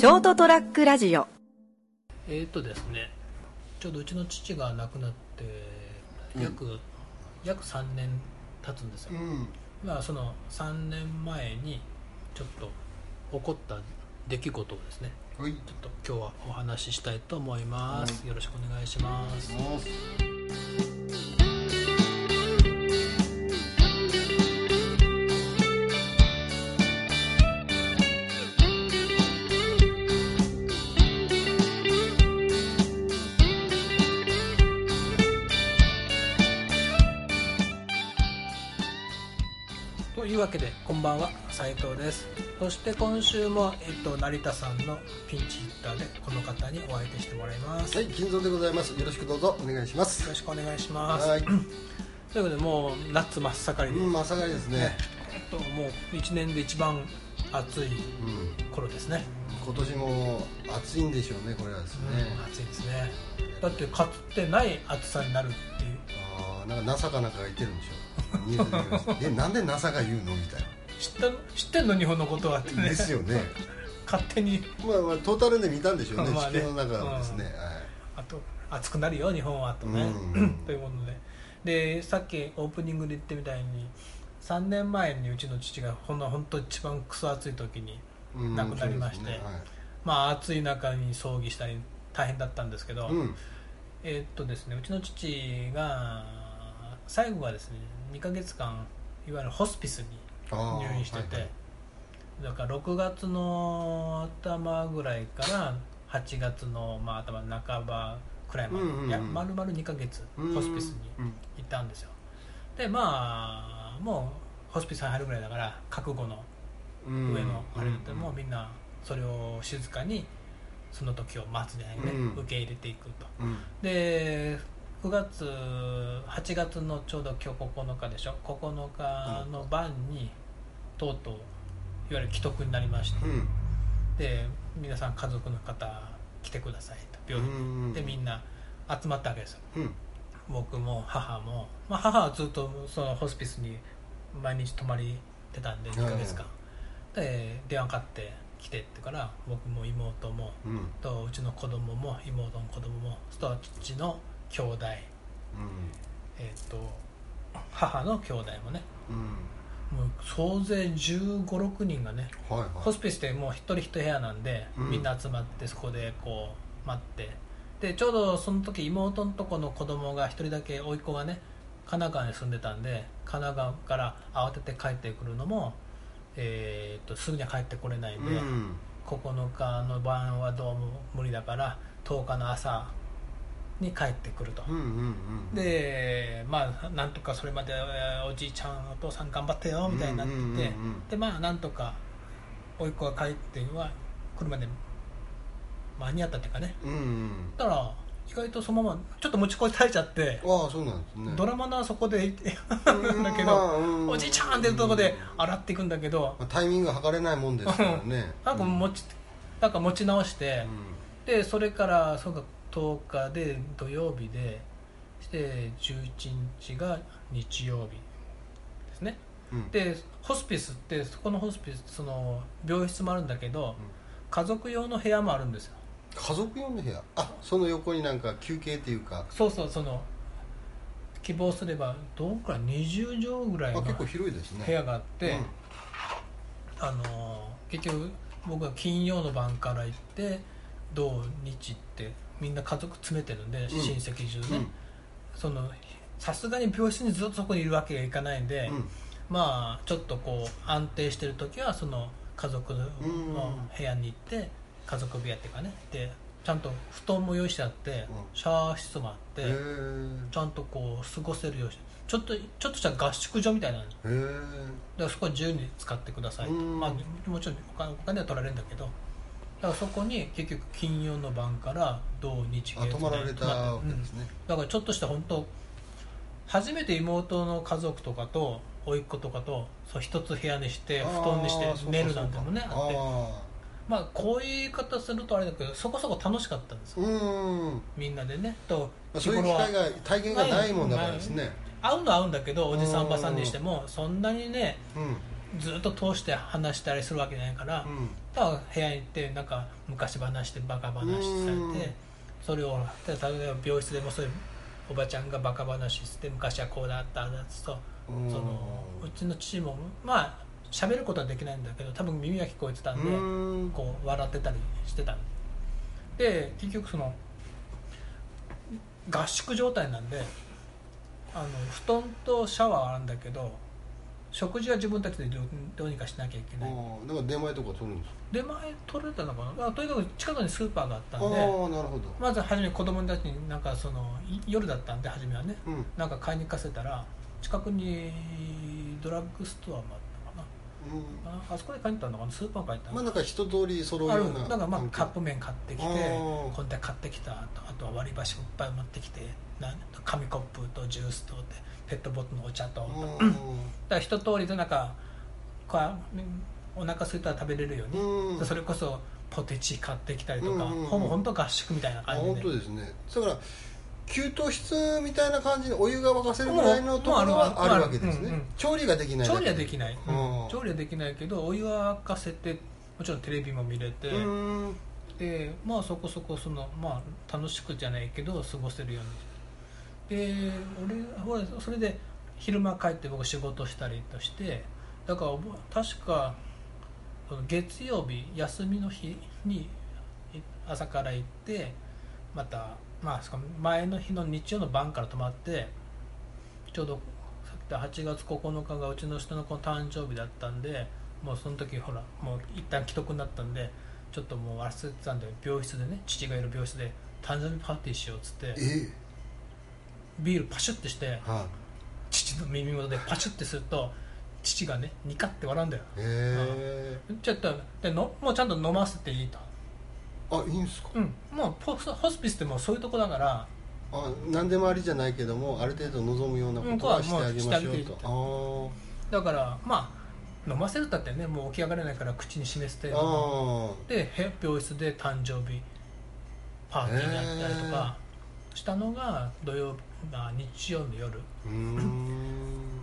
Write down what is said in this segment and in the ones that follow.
ショートトラックラジオ。えーとですねちょうどうちの父が亡くなって約、約3年経つんですよ、うん。まあその3年前にちょっと起こった出来事をですねはい。ちょっと今日はお話ししたいと思います、よろしくお願いします、わけでこんばんは斉藤です。そして今週も、えっと、成田さんのピンチヒッターでこの方にお相手してもらいます、はい金蔵でございます。よろしくどうぞお願いします。よろしくお願いします。はい。ということでもう夏真っ盛りで、うんまさがりですね。えっともう1年で一番暑いうん。頃ですね、今年も暑いんでしょうねこれはですね。暑いですね。だってかつてない暑さになるっていう。ああなんか NASA かなんかが言ってるんでしょニュースで言いましたえなんで NASA が言うのみたい知った知ってんの？日本のことはってなね。ですよね。勝手に。まあまあトータルで見たんでしょうねまあね。地球の中をですね。はい。あと暑くなるよ日本はとね、うん。ということで。でさっきオープニングで言ってみたいに3年前にうちの父がほんの本当一番クソ暑い時にうん。亡くなりまして。ね。はい。まあ暑い中に葬儀したり大変だったんですけど、うん。えーっとですねうちの父が最後はですね2ヶ月間いわゆるホスピスに入院してて、はいはい。だから6月の頭ぐらいから8月の、まあ、頭半ばくらいまで、うんうんうん。いや丸々2ヶ月うんホスピスにうん行ったんですよ。でまあもうホスピスに入るぐらいだから覚悟のうん上のあれだってもううんみんなそれを静かにその時を待つじゃないね、うん。受け入れていくと。うん。で9月8月のちょうど今日9日でしょ？9日の晩にとうとういわゆる既得になりまして、うん。で皆さん家族の方来てくださいと。病院。に、うんでみんな集まったわけですよ。うん。僕も母も、まあ、母はずっとそのホスピスに毎日泊まりてたんで2ヶ月間、で電話かかって来てってから僕も妹もうん。とうちの子供も妹の子供もそと父の兄弟。えっ、と母の兄弟もね。もう総勢1 5 6人がねはいはい。ホスピスってもう一人一部屋なんで、うん。みんな集まってそこでこう待って。でちょうどその時妹のとこの子供が一人だけ甥っ子がね神奈川に住んでたんで神奈川から慌てて帰ってくるのも、えー、とすぐには帰ってこれないんで、うん。9日の晩はどうも無理だから10日の朝に帰ってくると、うんうんうんでまあなんとかそれまでえーおじいちゃんお父さん頑張ってよみたいになってて、うんうんうんうん。でまあなんとか甥っ子が帰っては来るまで間に合ったっていうかね。うんうん。だから意外とそのままちょっと持ち越されちゃって、ああそうなんですね。ドラマのあそこで だけど、まあうん。おじいちゃんっていうところで洗っていくんだけど、まあタイミング測れないもんですからね。なんか持ちなんか持ち直して、うでそれからそうか10日で土曜日でして11日が日曜日ですね。んうん。でホスピスってそこのホスピスその病室もあるんだけど、家族用の部屋もあるんですよ。家族用の部屋？あその横になんか休憩っていうか。そうそうその希望すればどうくらい？20畳ぐらいのあ結構広いですね。部屋があって、あの結局僕は金曜の晩から行って土日ってみんな家族詰めてるんで、親戚中ね、うん。そのさすがに病室にずっとそこにいるわけがいかないんで、うん。まあちょっとこう安定してる時はその家族の部屋に行って家族部屋っていうかね。でちゃんと布団も用意してあって、うん。シャワー室もあって、ちゃんとこう過ごせるようにしてちょっとちょっとした合宿所みたいなのへえだからそこは自由に使ってくださいと、うん。まあ、もちろんお金お金は取られるんだけどだからそこに結局金曜の晩から土日あ泊まられたわけうんですね。だからちょっとした本当初めて妹の家族とかと甥っ子とかとそう一つ部屋にして布団にして寝るなんてもねあって。あまあこういう言い方するとあれだけどそこそこ楽しかったんですあよ。うんみんなでね。とまあそういう機会が体験がないもんだからですね。会うのは会うんだけどおじさんおばさんにしてもそんなにねうんずっと通して話したりするわけじゃないから、うん。だから部屋に行ってなんか昔話でバカ話さうん。れてそれをで例えば病室でもそういうおばちゃんがバカ話して昔はこうだっただったとうん。そのうちの父もまあ喋ることはできないんだけど多分耳が聞こえてたんで、うん。こう笑ってたりしてたんで結局その合宿状態なんであの布団とシャワーはあるんだけど食事は自分たちでどうどうにかしなきゃいけない。ああだから出前とか取るんです出前取れたのかな？あとにかく近くにスーパーがあったんで。ーなるほど。まず初め子供たちになんかそのい夜だったんで初めはね。うん。なんか買いに行かせたら近くにドラッグストアもあったかなうんああそこで買いに行ったのかな？スーパー買いに行ったのまあなんか一通り揃うようなだからまあカップ麺買ってきてこんで買ってきたとあとは割り箸もいっぱい持ってきてな紙コップとジュースとでペットボトルのお茶と、だかうんら一通りでなんかこうお腹空いたら食べれるように、うん。でそれこそポテチ買ってきたりとか、うんうんうん。ほぼ本当合宿みたいなあ感じで。本当ですね。だから給湯室みたいな感じでお湯が沸かせるぐらいのところはあるわけですうんうん。ね調理ができない調理はできない、うん。うん調理はできないけどお湯は沸かせてもちろんテレビも見れて、うん。でまあそこそこそのまあ楽しくじゃないけど過ごせるように。で俺ほらそれで昼間帰って僕仕事したりとしてだから確か月曜日休みの日にい朝から行ってまたまあしかも前の日の日曜の晩から泊まってちょうどさっき言った8月9日がうちの人の子の誕生日だったんでもうその時ほらもう一旦既得になったんでちょっともう忘れてたんで病室でね父がいる病室で誕生日パーティーしようっつってえビールパシュってしてえは父の耳元でパシュってすると父がねニカって笑うんだよ。いへちょっとでのもうちゃんと飲ませていいと。えあいいんですか？うん。もうポスホスピスってもうそういうとこだから。あ何でもありじゃないけどもある程度望むようなことはしてあげましょうと。だからまあ飲ませるったってねもう起き上がれないから口に示す程度あでへ病室で誕生日パーティーやったりとか。したのが土曜あ日曜の夜。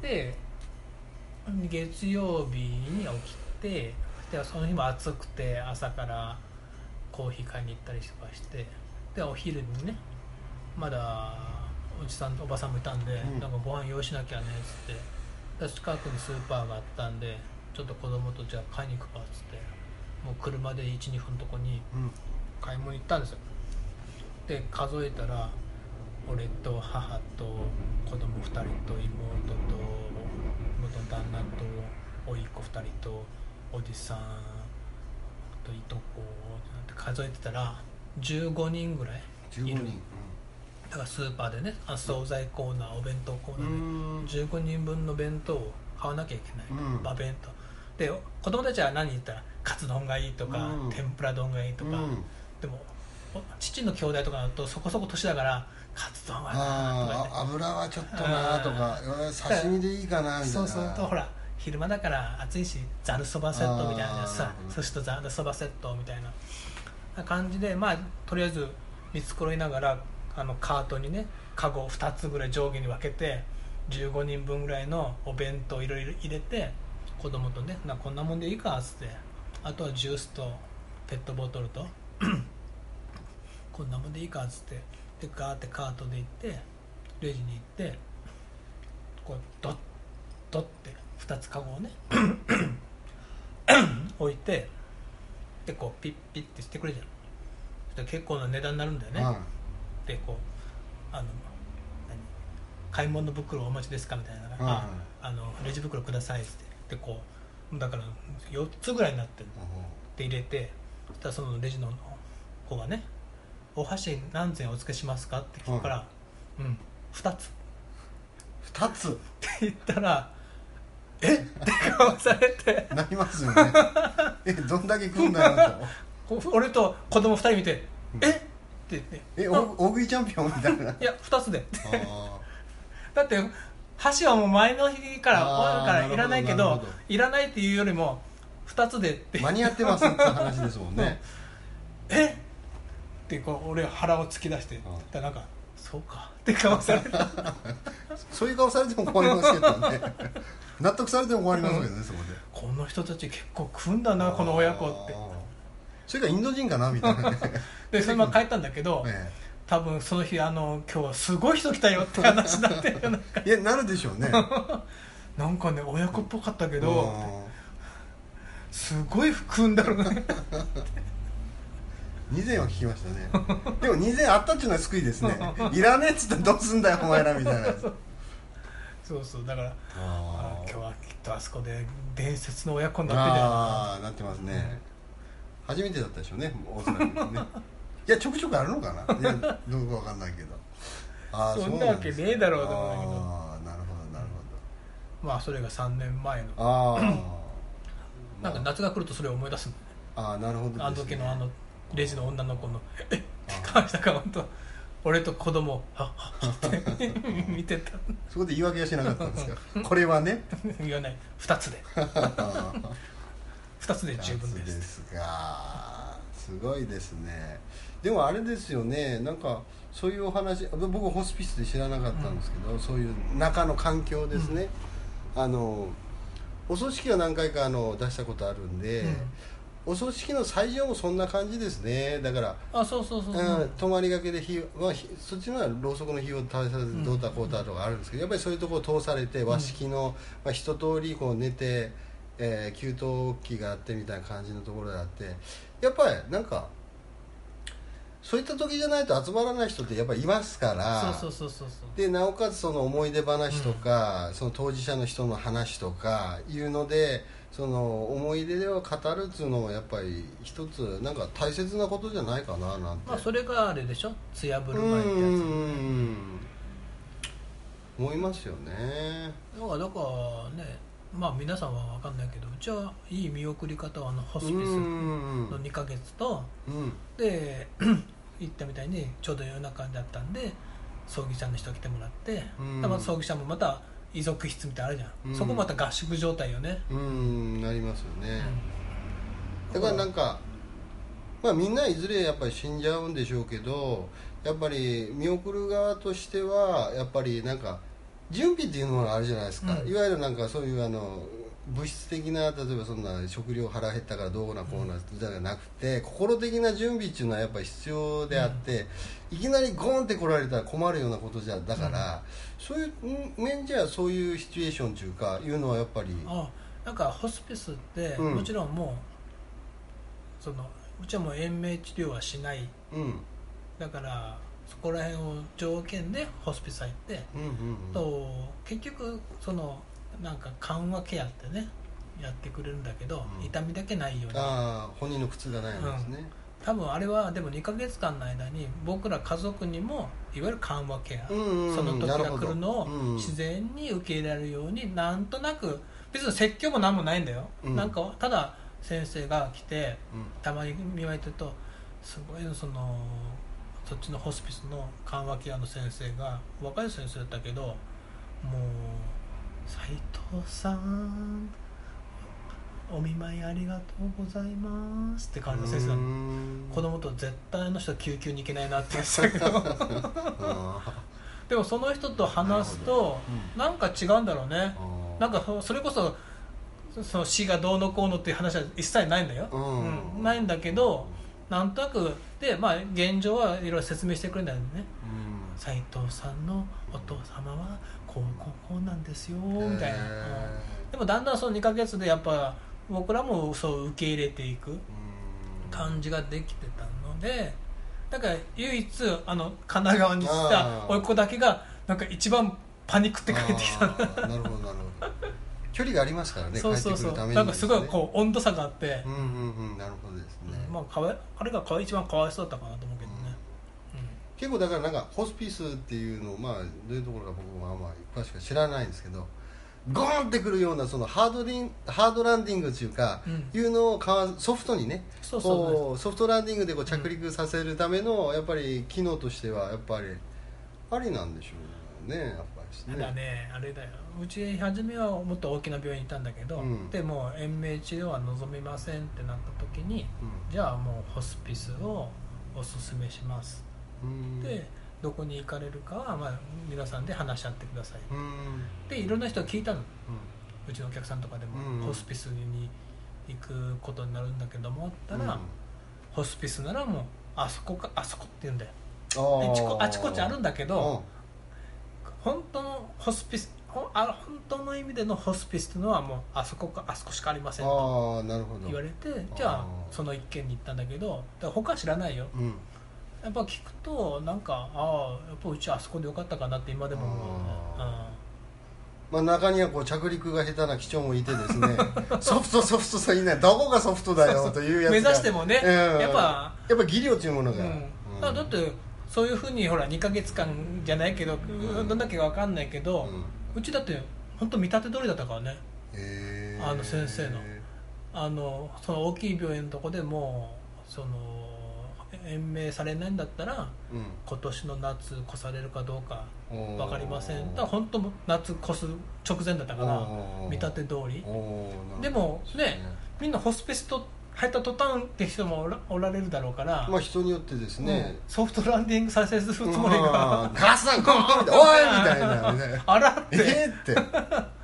で月曜日に起きてでその日も暑くて朝からコーヒー買いに行ったりとかしてでお昼にねまだおじさんおばさんもいたんで、うん。なんかご飯用意しなきゃねっつって。で近くにスーパーがあったんでちょっと子供とじゃあ買いに行くかっつって。もう車で12分のとこにうん。買い物行ったんですよ。で数えたら俺と母と子供2人と妹と元旦那と甥っ子2人とおじさんといとこって数えてたら15人ぐらい15いる。人。だからスーパーでねあ惣菜コーナーお弁当コーナうーでん。15人分の弁当を買わなきゃいけない、うん。まあ弁当。で子供たちは何言ったらカツ丼がいいとか、うん。天ぷら丼がいいとか、うん。でもお父の兄弟とかだとそこそこ年だからカツ丼はなとかああ油はちょっとなとか刺身でいいかなみたいな。そうするとほら昼間だから暑いしざるそばセットみたいなさ寿司とざるそばセットみたいな感じでまあとりあえず見繕いながらあのカートにねカゴ2つぐらい上下に分けて15人分ぐらいのお弁当いろいろ入れて子供とねなこんなもんでいいか？っつって。あとはジュースとペットボトルと こんなもんでいいか？っつって。でガーってカートで行ってレジに行ってこうドッドッて2つカゴをね 置いてでこうピッピッてしてくれるじゃん。結構な値段になるんだよね、はでこうあの何？買い物袋お持ちですかみたいな、はいああのレジ袋くださいって。でこうだから4つぐらいになってるいで入れてそしたらそのレジの子がね「お箸何膳お付けしますか?」って聞くから「うん。2つ」2つ？って言ったら「え？っ?」て顔されてなりますよね。えどんだけ食うんだよと俺と子供2人見てうん「え？っ?」って言って。え大食いチャンピオンみたいな。いや2つで。あ だって箸はもう前の日から終わるからいらないけどいらないっていうよりも2つで。ってー間に合ってますって話ですもんね。え？ってこう俺腹を突き出してんだなんか「そうか」って顔された。そういう顔されても困りますけどね納得されても困りますけどねそこで。この人たち結構食うんだなこの親子って。それがインド人かなみたいな。ね でそのまま帰ったんだけど え多分その日あの今日すごい人来たよって話になって いやなるでしょうね。なんかね親子っぽかったけけどすごい食うんだろうね。二千は聞きましたね。でも二千あったっていうのは救いですね。いらねえっつったらどうすんだよお前らみたいなそうそうだからああ今日はきっとあそこで伝説の親子になってああなってますね。初めてだったでしょうねおそらくね。いやちょくちょくあるのかな。いやどうかわかんないけど。あー そんなわけね。えだろうと思うんだけど。ああなるほどなるなまあそれが3年前の。ほどああ なんか夏が来るとそれを思い出すんだああなるほどね、あの時のあのレジの女の子の「えっ!」って顔した顔と俺と子供。を「はっはっ」っ て見てた。そこで言い訳はしなかったんですか？これはね？言わない。2つで。2つで十分でです。すがすごいですね。でもあれですよね。なんかそういうお話僕ホスピスで知らなかったんですけど、そういう中の環境ですね、あのお葬式は何回かあの出したことあるんで、お葬式の最上もそんな感じですね。だからあそうそうそうそう、うん、泊まりがけで火、まあ、ひそっちのはろうそくの火を食べさせてどうたこうたとかあるんですけど、やっぱりそういうところを通されて和式の、まあ、一通りこう寝て、えー給湯器があってみたいな感じのところであってやっぱりなんかそういった時じゃないと集まらない人ってやっぱりいますから。そうそうそうそうそう。でなおかつその思い出話とか、その当事者の人の話とかいうのでその思い出を語るっていうのもやっぱり一つなんか大切なことじゃないかななんて、まあそれがあれでしょ？艶ぶる前ってやつ。うん。思いますよね。だからだからねまあ皆さんは分かんないけどうちはいい見送り方はあのホスピスうん。の2ヶ月とうん。で行ったみたいにちょうど夜中だったんで葬儀社の人来てもらって、うん。葬儀社もまた遺族室みたいなのあるじゃん、うん。そこまた合宿状態よね、うんなりますよね、うだからなんかまあみんないずれやっぱり死んじゃうんでしょうけどやっぱり見送る側としてはやっぱりなんか準備っていうのがあるじゃないですか、うん。いわゆるなんかそういうあの物質的な例えばそんな食料腹減ったからどうなこうなじゃなくて、心的な準備っていうのはやっぱり必要であって、いきなりゴーンって来られたら困るようなことじゃだから、そういう面じゃそういうシチュエーションというかいうのはやっぱりあなんかホスピスってうん。もちろんもうそのうちはもう延命治療はしない。うん。だからそこら辺を条件でホスピス入って、うんうんうん。と結局そのなんか緩和ケアってねやってくれるんだけど、うん。痛みだけないように。ああ本人の苦痛がないんですね、多分あれはでも2ヶ月間の間に僕ら家族にもいわゆる緩和ケア、うんうんうんその時が来るのをなるほど。うん自然に受け入れられるようになんとなく別に説教も何もないんだよ、うん。なんかただ先生が来てうん。たまに見舞いてるとすごいそのそっちのホスピスの緩和ケアの先生が若い先生だったけどもう「斉藤さんお見舞いありがとうございます」って感じの先生なのうん。子供と絶対あの人は救急に行けないなって言ってたけどあでもその人と話すとうなんか違うんだろうね。ー。なんかそれこそその死がどうのこうのっていう話は一切ないんだよ、うん。うん。ないんだけどなんとなくでまあ現状はいろいろ説明してくれるんだよね。うん。斉藤さんのお父様はこうこうこうなんですよみたいな、でもだんだんその2ヶ月でやっぱ僕らもそう受け入れていく感じができてたのでだから唯一あの神奈川に来た甥っ子だけがなんか一番パニックって帰ってきた。なるほどなるほど。距離がありますからねそうそうそう。帰ってくるためになんかすごいうこう温度差があって。う、んうんうんなるほどですね、まあかわい彼がかわい一番かわいそうだったかなと思結構だからなんかホスピスっていうのをまあどういうところか僕もあんまり詳しくは知らないんですけどゴーンってくるようなそのハードリンハードランディングっていうか、うんいうのをかわソフトにねそうそう。ソフトランディングでこう着陸させるためのやっぱり機能としてはやっぱりありなんでしょうねやっぱりですねただねあれだよ。うち初めはもっと大きな病院にいたんだけど、うん。でもう延命治療は望みませんってなった時にじゃあもうホスピスをおすすめします。うんでどこに行かれるかは、まあ、皆さんで話し合ってください。でいろんな人が聞いたの。うちのお客さんとかでも、うんホスピスに行くことになるんだけどもったら、うん。ホスピスならもうあそこかあそこって言うんだよ。あちこあちこちあるんだけどう本当のホスピスあ本当の意味でのホスピスっていうのはもうあそこかあそこしかありませんんと言われてじゃあその一軒に行ったんだけどだから他は知らないよ。うんやっぱ聞くとなんかああやっぱうちあそこでよかったかなって今でも思うまあ、中にはこう着陸が下手な機長もいてですね。ソフトソフトさいない。どこがソフトだよというやつが。目指してもねうん。やっぱやっぱ技量っていうものが、うん。うん。だだってそういうふうにほら2か月間じゃないけど、んどんだけか分かんないけど、ううんちだって本当見立て通りだったからね。あの先生の。あのその大きい病院のとこでもうその延命されないんだったらうん。今年の夏越されるかどうか分かりません。だから本当夏越す直前だったから見立て通り。でもねみんなホスピスと入った途端って人もおられるだろうから、まあ人によってですね、うんソフトランディングさせるつもりうんがガスンゴーンみたいなおいみたいなね。あらって。えーって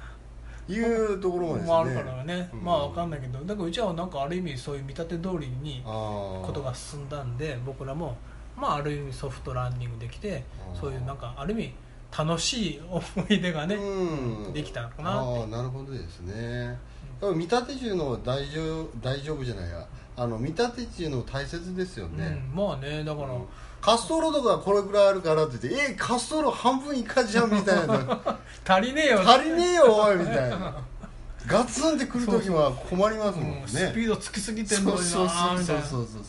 いうところもですね。もあるからね、うん。まあ分かんないけど。だからうちはなんかある意味そういう見立て通りにことが進んだんで僕らもまあある意味ソフトランディングできてそういうなんかある意味楽しい思い出がね、うん。できたかな。ってああなるほどですね。やっぱ見立て中の大丈夫大丈夫じゃないや。あの見立て中の大切ですよね、うん、まあねだから、うん滑走路とかこれぐらいあるからって言って「え滑走路半分以下じゃん」みたいな。足りねえよ。足りねえよおいみたいな。ガツンってくる時は困りますもんね。うんスピードつきすぎてんのになそうそうそうそそうそう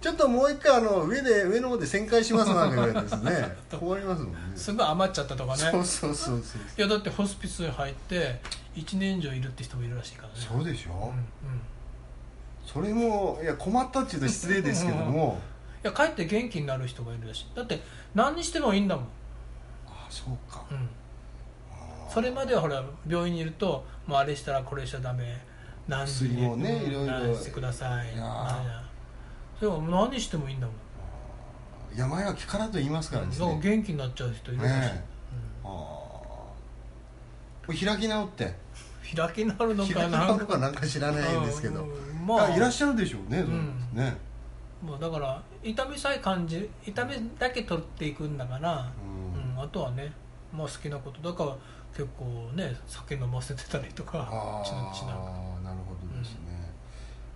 ちょっともう一回あの上で上の方で旋回しますなんか言われてですね困りますもんねうんすごい余っちゃったとかねそうそうそうそういやだってホスピスに入って1年以上いるって人もいるらしいからねそうでしょ、うんうんそれもいや困ったっていうと失礼ですけどもいや帰って元気になる人がいるらしい。だって何にしてもいいんだもん、あそうか。うん、それまではほら病院にいるともうあれしたらこれしちゃダメ。何時に薬もねうんいろいろ。何してください。いやー。何やそれは何してもいいんだもん。病は気からと言いますからですだからね元気になっちゃう人いるらしい、ねあー。開き直って。うん開き直るの開きかな直るかなんか知らないんですけど。うんまあ。あいらっしゃるでしょうね、ん。ねもうだから痛みさえ感じ痛みだけ取っていくんだから、うん。うんあとはね、まあ、好きなことだから結構ね酒飲ませてたりとかああなるほどですね、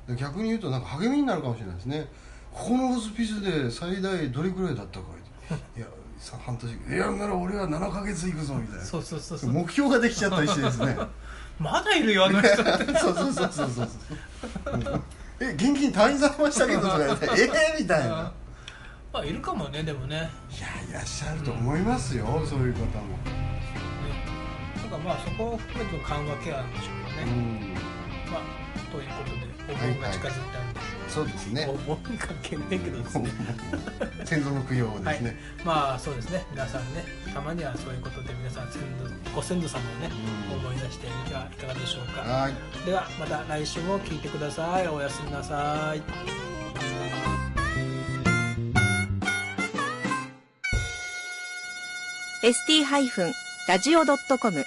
で逆に言うとなんか励みになるかもしれないですね。ここのホスピスで最大どれくらいだったか。いやさ半年い。やなら俺は7ヶ月行くぞみたいな。そうそうそうそう。目標ができちゃったりしてですね。まだいるよあの人 そうそうそうそうそうえ現金退院されましたけどとか言ってええみたいな。まあいるかもねでもね。ねいやいらっしゃると思いますよ、そういう方も、だからまあそこを含めての緩和ケアなんでしょうけどね、うん。まあということでお盆が近づいたんで、そうですね。お盆に関係ないけどですね。先祖の供養をですね、まあそうですね。皆さんねたまにはそういうことで皆さん先祖ご先祖様をね、うん。思い出してみてはいかがでしょうか、はい。ではまた来週も聞いてください。おやすみなさい。ー ST-radio.com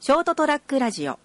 ショートトラックラジオ